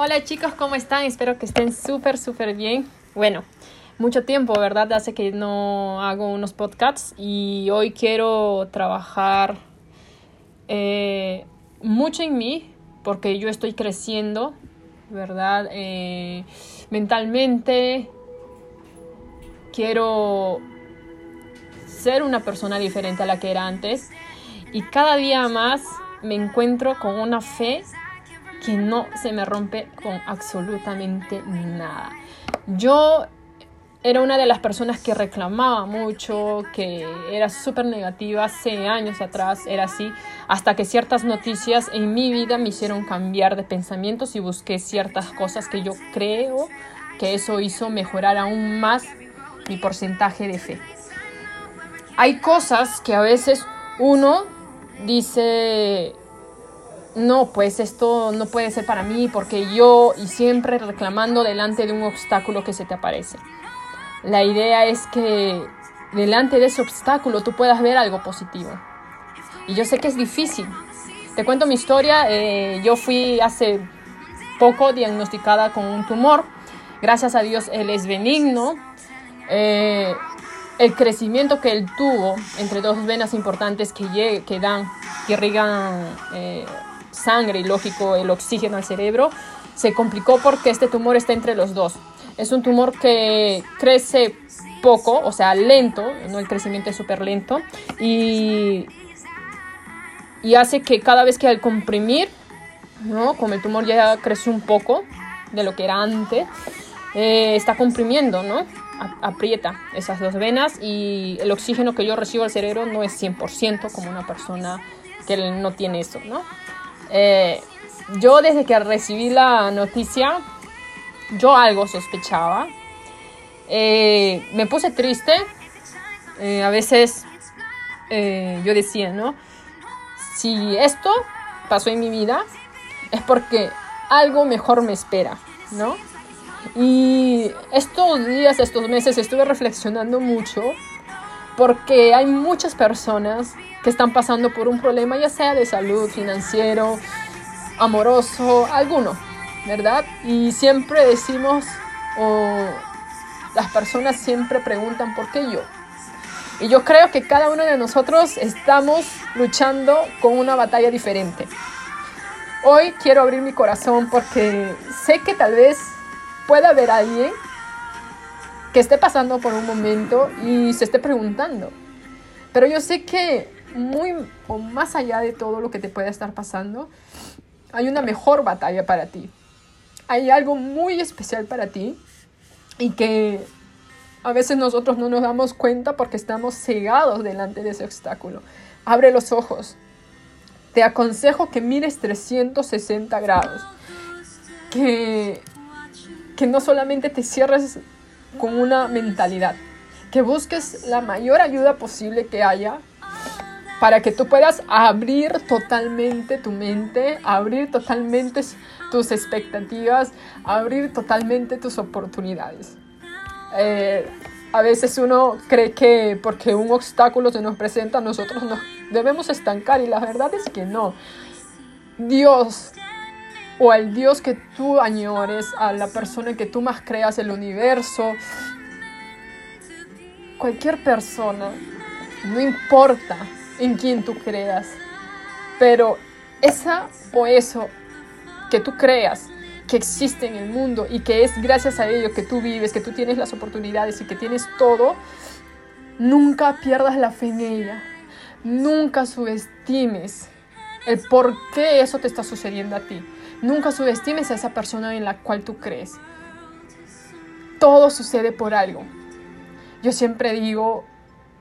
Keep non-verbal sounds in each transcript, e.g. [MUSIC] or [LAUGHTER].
Hola chicos, ¿cómo están? Espero que estén súper, súper bien. Bueno, mucho tiempo, ¿verdad? Hace que no hago unos podcasts y hoy quiero trabajar eh, mucho en mí porque yo estoy creciendo, ¿verdad? Eh, mentalmente quiero ser una persona diferente a la que era antes y cada día más me encuentro con una fe que no se me rompe con absolutamente nada. Yo era una de las personas que reclamaba mucho, que era súper negativa hace años atrás, era así, hasta que ciertas noticias en mi vida me hicieron cambiar de pensamientos y busqué ciertas cosas que yo creo que eso hizo mejorar aún más mi porcentaje de fe. Hay cosas que a veces uno dice, no, pues esto no puede ser para mí porque yo y siempre reclamando delante de un obstáculo que se te aparece. La idea es que delante de ese obstáculo tú puedas ver algo positivo. Y yo sé que es difícil. Te cuento mi historia. Eh, yo fui hace poco diagnosticada con un tumor. Gracias a Dios él es benigno. Eh, el crecimiento que él tuvo entre dos venas importantes que, que dan, que irrigan eh, sangre y lógico el oxígeno al cerebro, se complicó porque este tumor está entre los dos. Es un tumor que crece poco, o sea, lento, ¿no? el crecimiento es súper lento y, y hace que cada vez que al comprimir, ¿no? como el tumor ya creció un poco de lo que era antes, eh, está comprimiendo, ¿no? aprieta esas dos venas y el oxígeno que yo recibo al cerebro no es 100% como una persona que no tiene eso, ¿no? Eh, yo desde que recibí la noticia, yo algo sospechaba. Eh, me puse triste. Eh, a veces yo decía, ¿no? Si esto pasó en mi vida, es porque algo mejor me espera, ¿no? Y estos días, estos meses estuve reflexionando mucho porque hay muchas personas que están pasando por un problema, ya sea de salud, financiero, amoroso, alguno, ¿verdad? Y siempre decimos, o las personas siempre preguntan, ¿por qué yo? Y yo creo que cada uno de nosotros estamos luchando con una batalla diferente. Hoy quiero abrir mi corazón porque sé que tal vez pueda haber alguien que esté pasando por un momento y se esté preguntando. Pero yo sé que muy o más allá de todo lo que te pueda estar pasando, hay una mejor batalla para ti. Hay algo muy especial para ti y que a veces nosotros no nos damos cuenta porque estamos cegados delante de ese obstáculo. Abre los ojos. Te aconsejo que mires 360 grados. Que que no solamente te cierres con una mentalidad, que busques la mayor ayuda posible que haya para que tú puedas abrir totalmente tu mente, abrir totalmente tus expectativas, abrir totalmente tus oportunidades. Eh, a veces uno cree que porque un obstáculo se nos presenta, nosotros nos debemos estancar y la verdad es que no. Dios o al Dios que tú añores, a la persona que tú más creas, el universo, cualquier persona, no importa en quién tú creas, pero esa o eso que tú creas que existe en el mundo y que es gracias a ello que tú vives, que tú tienes las oportunidades y que tienes todo, nunca pierdas la fe en ella, nunca subestimes el por qué eso te está sucediendo a ti. Nunca subestimes a esa persona en la cual tú crees. Todo sucede por algo. Yo siempre digo,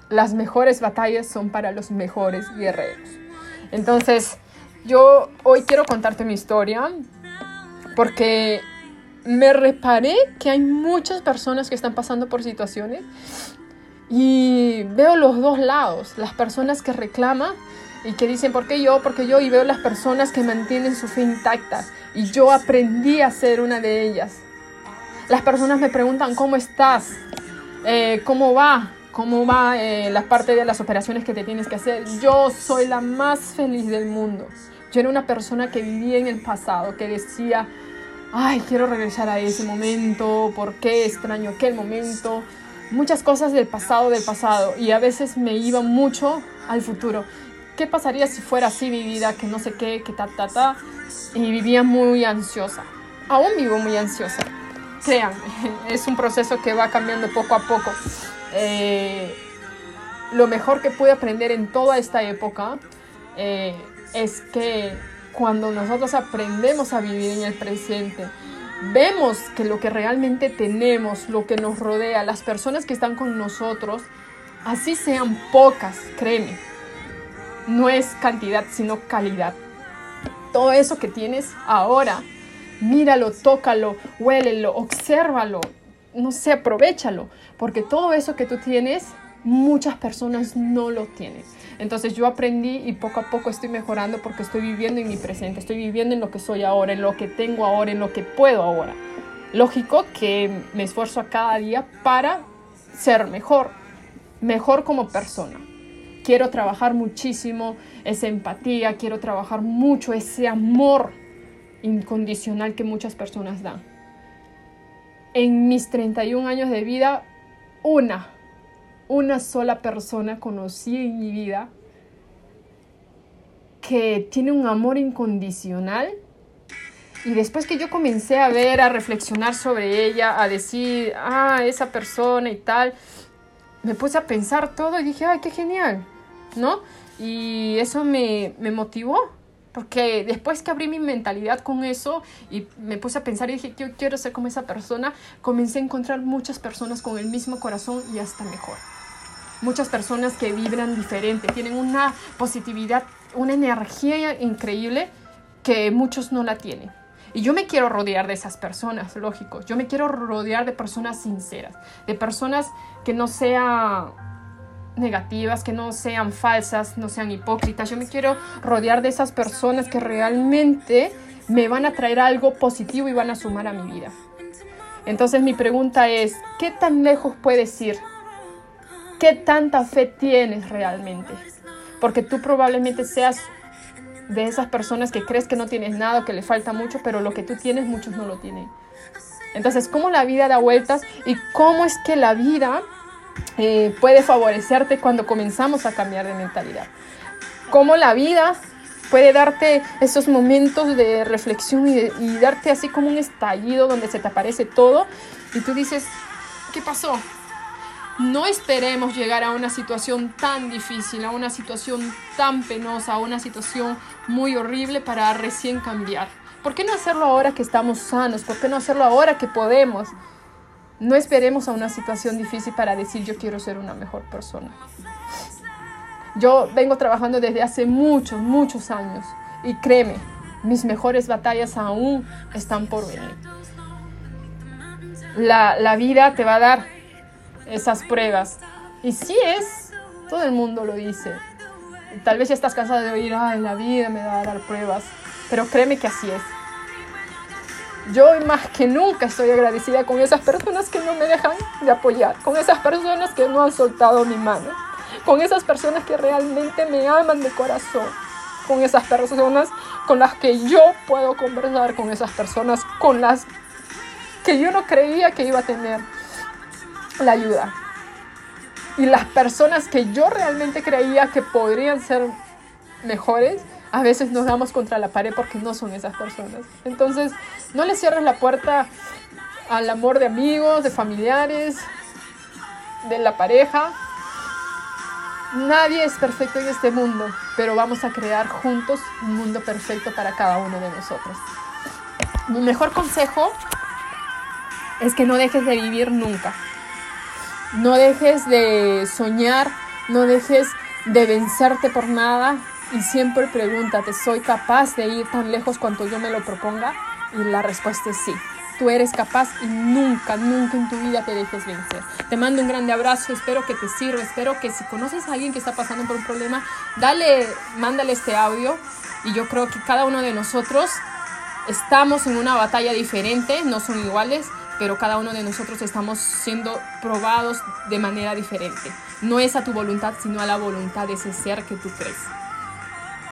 las mejores batallas son para los mejores guerreros. Entonces, yo hoy quiero contarte mi historia porque me reparé que hay muchas personas que están pasando por situaciones y veo los dos lados, las personas que reclaman y que dicen, ¿por qué yo? Porque yo y veo las personas que mantienen su fe intacta y yo aprendí a ser una de ellas. Las personas me preguntan, ¿cómo estás? Eh, ¿Cómo va? ¿Cómo va eh, la parte de las operaciones que te tienes que hacer? Yo soy la más feliz del mundo. Yo era una persona que vivía en el pasado, que decía, ay, quiero regresar a ese momento, ¿por qué extraño aquel momento? Muchas cosas del pasado, del pasado, y a veces me iba mucho al futuro. ¿Qué pasaría si fuera así mi vida? Que no sé qué, que ta, ta, ta. Y vivía muy ansiosa. Aún vivo muy ansiosa. Créanme, [LAUGHS] es un proceso que va cambiando poco a poco. Eh, lo mejor que pude aprender en toda esta época eh, es que cuando nosotros aprendemos a vivir en el presente, vemos que lo que realmente tenemos, lo que nos rodea, las personas que están con nosotros, así sean pocas, créeme, no es cantidad, sino calidad. Todo eso que tienes ahora, míralo, tócalo, huélelo, obsérvalo, no sé, aprovechalo, porque todo eso que tú tienes, muchas personas no lo tienen. Entonces yo aprendí y poco a poco estoy mejorando porque estoy viviendo en mi presente, estoy viviendo en lo que soy ahora, en lo que tengo ahora, en lo que puedo ahora. Lógico que me esfuerzo a cada día para ser mejor, mejor como persona. Quiero trabajar muchísimo esa empatía, quiero trabajar mucho ese amor incondicional que muchas personas dan. En mis 31 años de vida, una una sola persona conocí en mi vida que tiene un amor incondicional. Y después que yo comencé a ver, a reflexionar sobre ella, a decir, ah, esa persona y tal, me puse a pensar todo y dije, ay, qué genial, ¿no? Y eso me, me motivó, porque después que abrí mi mentalidad con eso y me puse a pensar y dije, yo quiero ser como esa persona, comencé a encontrar muchas personas con el mismo corazón y hasta mejor muchas personas que vibran diferente, tienen una positividad, una energía increíble que muchos no la tienen. Y yo me quiero rodear de esas personas, lógico. Yo me quiero rodear de personas sinceras, de personas que no sean negativas, que no sean falsas, no sean hipócritas. Yo me quiero rodear de esas personas que realmente me van a traer algo positivo y van a sumar a mi vida. Entonces mi pregunta es, ¿qué tan lejos puedes ir ¿Qué tanta fe tienes realmente? Porque tú probablemente seas de esas personas que crees que no tienes nada, que le falta mucho, pero lo que tú tienes muchos no lo tienen. Entonces, ¿cómo la vida da vueltas y cómo es que la vida eh, puede favorecerte cuando comenzamos a cambiar de mentalidad? ¿Cómo la vida puede darte esos momentos de reflexión y, y darte así como un estallido donde se te aparece todo y tú dices, ¿qué pasó? No esperemos llegar a una situación tan difícil, a una situación tan penosa, a una situación muy horrible para recién cambiar. ¿Por qué no hacerlo ahora que estamos sanos? ¿Por qué no hacerlo ahora que podemos? No esperemos a una situación difícil para decir yo quiero ser una mejor persona. Yo vengo trabajando desde hace muchos, muchos años y créeme, mis mejores batallas aún están por venir. La, la vida te va a dar esas pruebas. Y si es, todo el mundo lo dice. Tal vez ya estás cansado de oír, ay, la vida me va a dar pruebas, pero créeme que así es. Yo más que nunca estoy agradecida con esas personas que no me dejan de apoyar, con esas personas que no han soltado mi mano, con esas personas que realmente me aman de corazón, con esas personas con las que yo puedo conversar, con esas personas con las que yo no creía que iba a tener la ayuda. Y las personas que yo realmente creía que podrían ser mejores, a veces nos damos contra la pared porque no son esas personas. Entonces, no le cierres la puerta al amor de amigos, de familiares, de la pareja. Nadie es perfecto en este mundo, pero vamos a crear juntos un mundo perfecto para cada uno de nosotros. Mi mejor consejo es que no dejes de vivir nunca. No dejes de soñar, no dejes de vencerte por nada y siempre pregúntate, ¿soy capaz de ir tan lejos cuanto yo me lo proponga? Y la respuesta es sí. Tú eres capaz y nunca, nunca en tu vida te dejes vencer. Te mando un grande abrazo, espero que te sirva, espero que si conoces a alguien que está pasando por un problema, dale, mándale este audio y yo creo que cada uno de nosotros estamos en una batalla diferente, no son iguales, pero cada uno de nosotros estamos siendo probados de manera diferente. No es a tu voluntad, sino a la voluntad de ese ser que tú crees.